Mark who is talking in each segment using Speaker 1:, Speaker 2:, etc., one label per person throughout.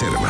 Speaker 1: Reserva.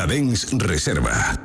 Speaker 1: 40 Dens Reserva.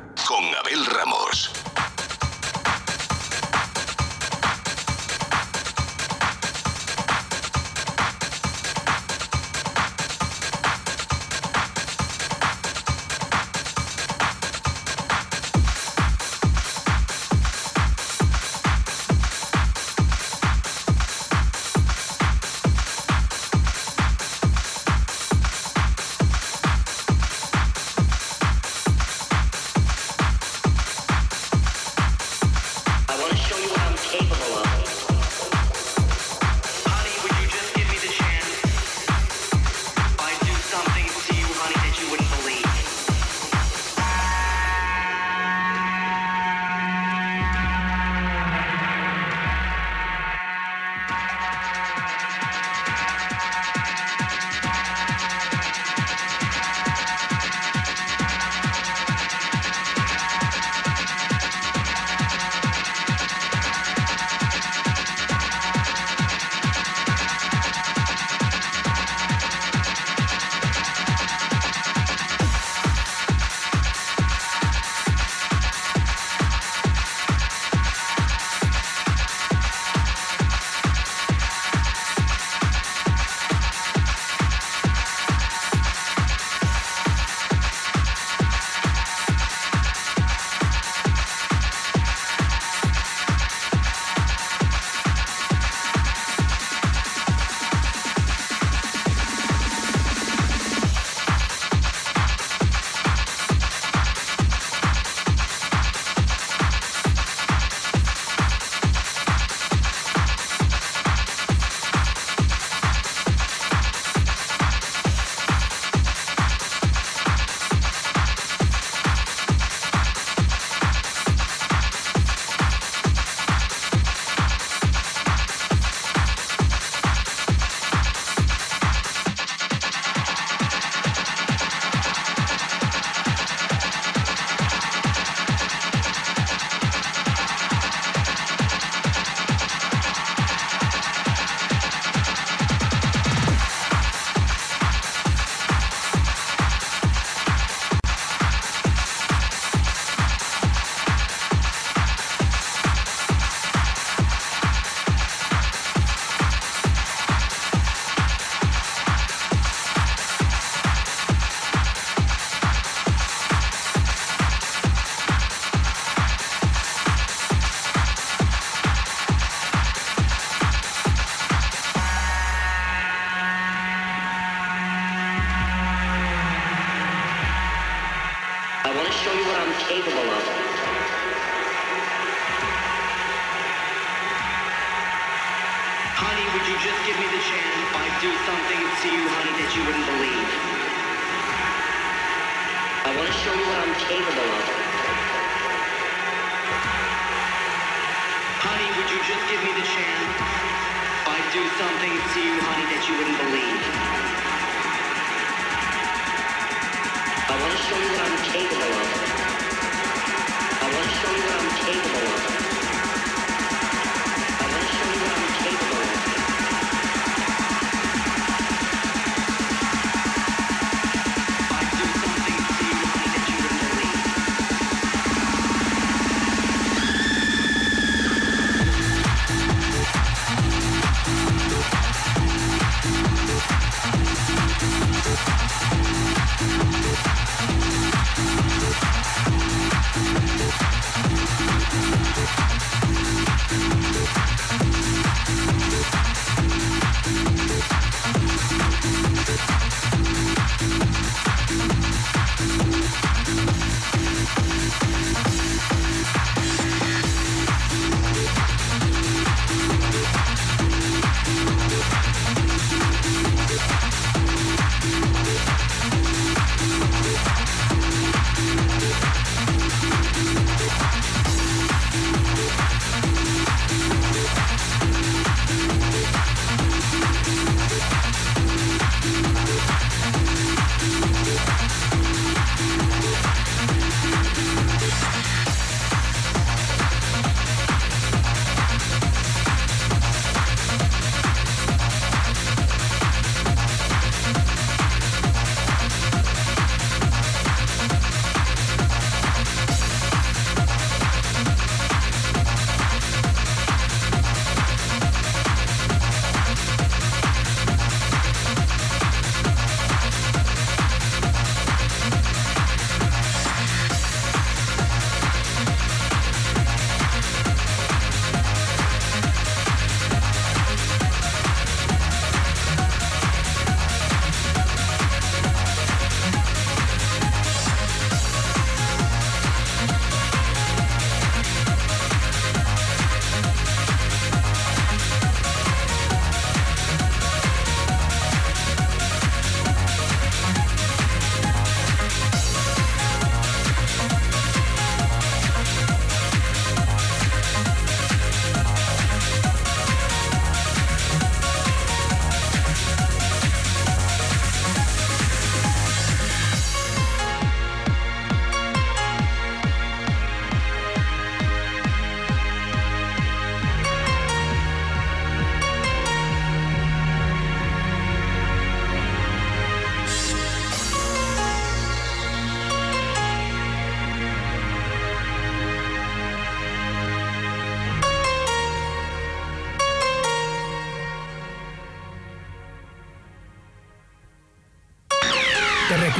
Speaker 2: you just give me the chance, I'd do something to you, honey, that you wouldn't believe.
Speaker 3: I want to show you what I'm capable of.
Speaker 2: Honey, would you just give me the chance? I'd do something to you, honey, that you wouldn't believe.
Speaker 3: I want to show you what I'm capable of. I want to show you what I'm capable of.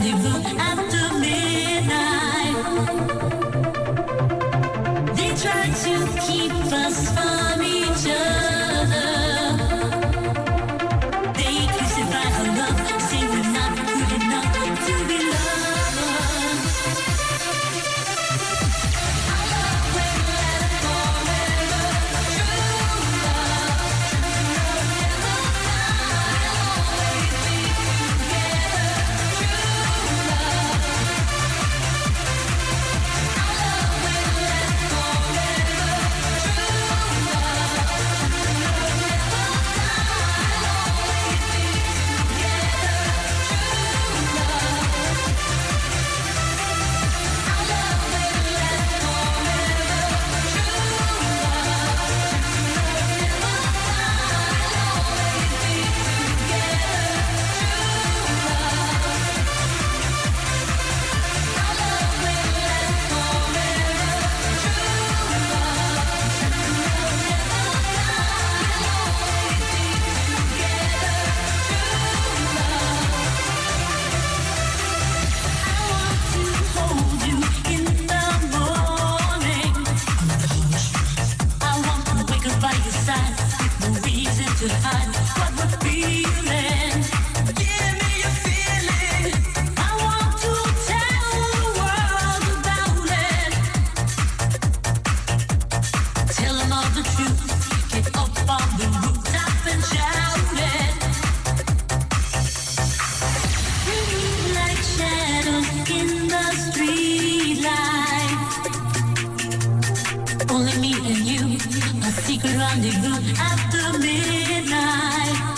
Speaker 4: live only me and you. A secret rendezvous after midnight.